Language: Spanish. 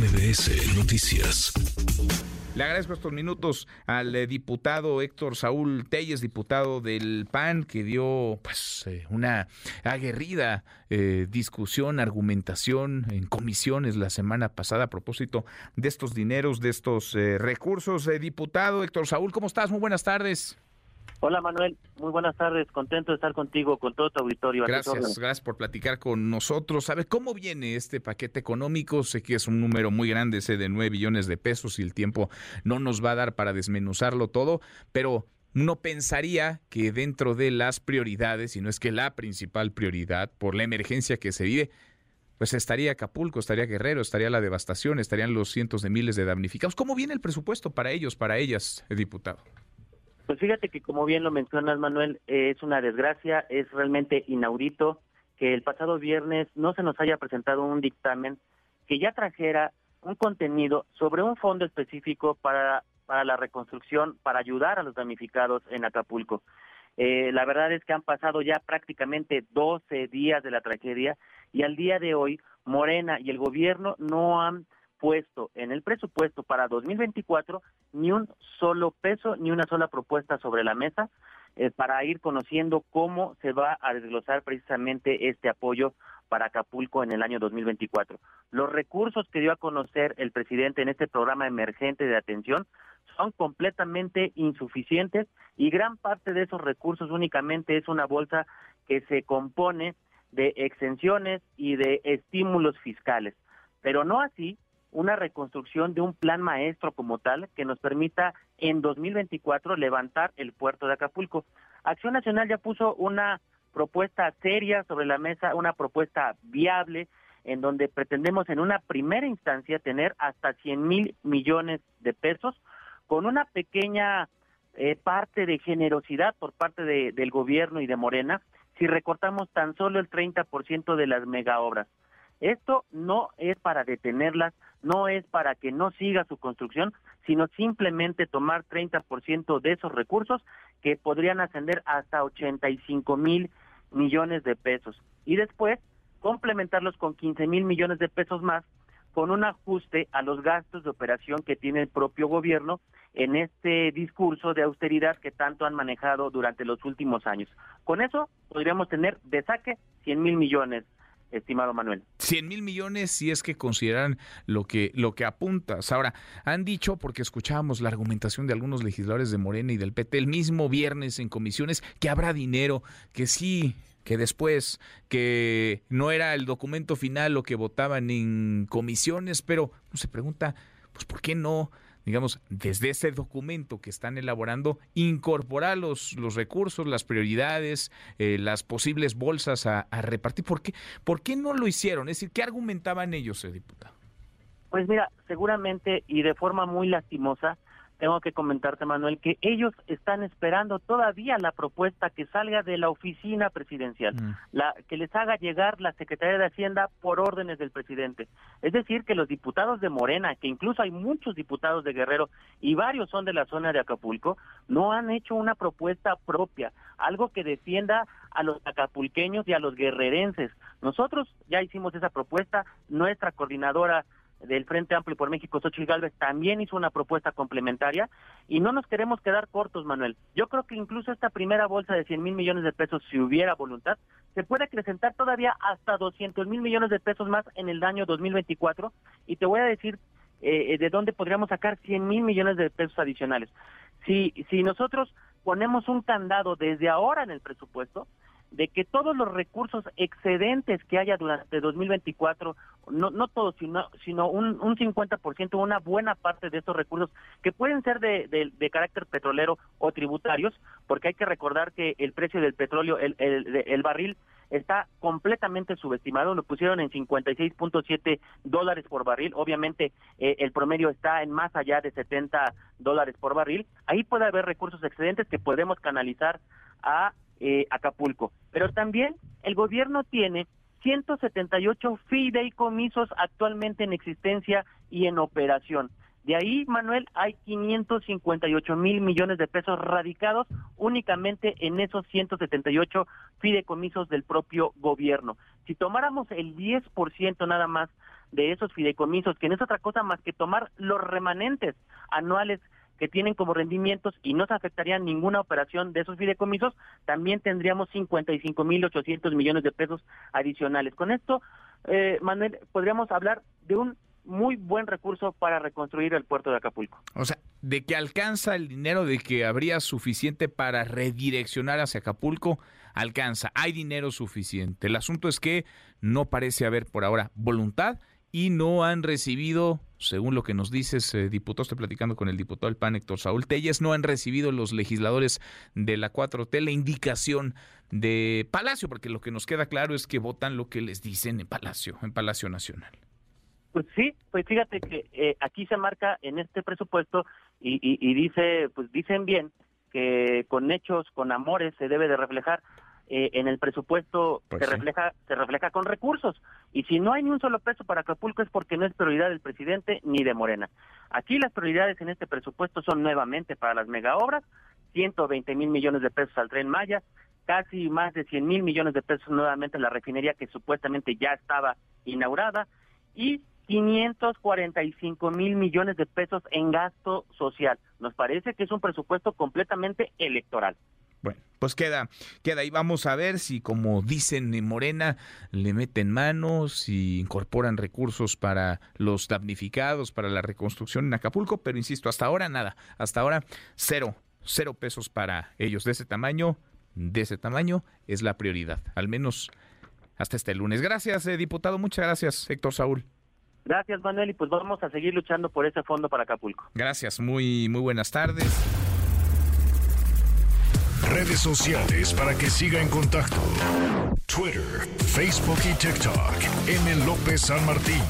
MBS Noticias. Le agradezco estos minutos al eh, diputado Héctor Saúl Telles, diputado del PAN, que dio pues eh, una aguerrida eh, discusión, argumentación en comisiones la semana pasada a propósito de estos dineros, de estos recursos. diputado Héctor Saúl, ¿cómo estás? Muy buenas tardes. Hola Manuel, muy buenas tardes, contento de estar contigo, con todo tu auditorio. Gracias, gracias por platicar con nosotros. ¿Sabe cómo viene este paquete económico? Sé que es un número muy grande, ese de 9 billones de pesos y el tiempo no nos va a dar para desmenuzarlo todo, pero uno pensaría que dentro de las prioridades, y no es que la principal prioridad por la emergencia que se vive, pues estaría Acapulco, estaría Guerrero, estaría la devastación, estarían los cientos de miles de damnificados. ¿Cómo viene el presupuesto para ellos, para ellas, diputado? Pues fíjate que como bien lo mencionas, Manuel, es una desgracia, es realmente inaudito que el pasado viernes no se nos haya presentado un dictamen que ya trajera un contenido sobre un fondo específico para, para la reconstrucción, para ayudar a los damnificados en Acapulco. Eh, la verdad es que han pasado ya prácticamente 12 días de la tragedia y al día de hoy Morena y el gobierno no han puesto en el presupuesto para 2024 ni un solo peso, ni una sola propuesta sobre la mesa eh, para ir conociendo cómo se va a desglosar precisamente este apoyo para Acapulco en el año 2024. Los recursos que dio a conocer el presidente en este programa emergente de atención son completamente insuficientes y gran parte de esos recursos únicamente es una bolsa que se compone de exenciones y de estímulos fiscales, pero no así una reconstrucción de un plan maestro como tal que nos permita en 2024 levantar el puerto de Acapulco. Acción Nacional ya puso una propuesta seria sobre la mesa, una propuesta viable, en donde pretendemos en una primera instancia tener hasta 100 mil millones de pesos, con una pequeña eh, parte de generosidad por parte del gobierno y de Morena, si recortamos tan solo el 30% de las mega obras. Esto no es para detenerlas, no es para que no siga su construcción, sino simplemente tomar 30% de esos recursos que podrían ascender hasta 85 mil millones de pesos y después complementarlos con 15 mil millones de pesos más con un ajuste a los gastos de operación que tiene el propio gobierno en este discurso de austeridad que tanto han manejado durante los últimos años. Con eso podríamos tener de saque 100 mil millones estimado Manuel. 100 mil millones si es que consideran lo que, lo que apuntas. Ahora, han dicho, porque escuchábamos la argumentación de algunos legisladores de Morena y del PT el mismo viernes en comisiones, que habrá dinero, que sí, que después, que no era el documento final lo que votaban en comisiones, pero se pregunta, pues ¿por qué no? Digamos, desde ese documento que están elaborando, incorporar los, los recursos, las prioridades, eh, las posibles bolsas a, repartir. ¿Por qué, ¿Por qué no lo hicieron? Es decir, ¿qué argumentaban ellos, eh, diputado? Pues mira, seguramente y de forma muy lastimosa, tengo que comentarte, Manuel, que ellos están esperando todavía la propuesta que salga de la oficina presidencial, mm. la que les haga llegar la Secretaría de Hacienda por órdenes del presidente. Es decir, que los diputados de Morena, que incluso hay muchos diputados de Guerrero y varios son de la zona de Acapulco, no han hecho una propuesta propia, algo que defienda a los acapulqueños y a los guerrerenses. Nosotros ya hicimos esa propuesta, nuestra coordinadora del Frente Amplio por México, Xochitl Galvez, también hizo una propuesta complementaria y no nos queremos quedar cortos, Manuel. Yo creo que incluso esta primera bolsa de 100 mil millones de pesos, si hubiera voluntad, se puede acrecentar todavía hasta 200 mil millones de pesos más en el año 2024 y te voy a decir eh, de dónde podríamos sacar 100 mil millones de pesos adicionales. Si, si nosotros ponemos un candado desde ahora en el presupuesto, de que todos los recursos excedentes que haya durante 2024, no, no todos, sino, sino un, un 50%, una buena parte de estos recursos, que pueden ser de, de, carácter petrolero o tributarios, porque hay que recordar que el precio del petróleo, el, el, el barril, está completamente subestimado, lo pusieron en 56.7 dólares por barril, obviamente eh, el promedio está en más allá de 70 dólares por barril, ahí puede haber recursos excedentes que podemos canalizar a eh, Acapulco. Pero también el gobierno tiene 178 fideicomisos actualmente en existencia y en operación. De ahí, Manuel, hay 558 mil millones de pesos radicados únicamente en esos 178 fideicomisos del propio gobierno. Si tomáramos el 10% nada más de esos fideicomisos, que no es otra cosa más que tomar los remanentes anuales que tienen como rendimientos y no se afectaría ninguna operación de esos fideicomisos, también tendríamos 55.800 millones de pesos adicionales. Con esto, eh, Manuel, podríamos hablar de un muy buen recurso para reconstruir el puerto de Acapulco. O sea, de que alcanza el dinero, de que habría suficiente para redireccionar hacia Acapulco, alcanza, hay dinero suficiente. El asunto es que no parece haber por ahora voluntad y no han recibido, según lo que nos dices, eh, diputado, estoy platicando con el diputado del PAN, Héctor Saúl Telles, no han recibido los legisladores de la 4T la indicación de Palacio, porque lo que nos queda claro es que votan lo que les dicen en Palacio, en Palacio Nacional. Pues sí, pues fíjate que eh, aquí se marca en este presupuesto y, y, dice, pues dicen bien que con hechos, con amores se debe de reflejar eh, en el presupuesto pues se refleja se refleja con recursos y si no hay ni un solo peso para Acapulco es porque no es prioridad del presidente ni de Morena. Aquí las prioridades en este presupuesto son nuevamente para las mega obras, 120 mil millones de pesos al tren Maya, casi más de 100 mil millones de pesos nuevamente la refinería que supuestamente ya estaba inaugurada y 545 mil millones de pesos en gasto social. Nos parece que es un presupuesto completamente electoral. Bueno, pues queda, queda ahí. Vamos a ver si, como dicen en Morena, le meten manos, si incorporan recursos para los damnificados, para la reconstrucción en Acapulco, pero insisto, hasta ahora nada, hasta ahora cero, cero pesos para ellos de ese tamaño, de ese tamaño es la prioridad, al menos hasta este lunes. Gracias, eh, diputado, muchas gracias, Héctor Saúl. Gracias, Manuel, y pues vamos a seguir luchando por ese fondo para Acapulco. Gracias, muy, muy buenas tardes redes sociales para que siga en contacto: Twitter, Facebook y TikTok. M. López San Martín.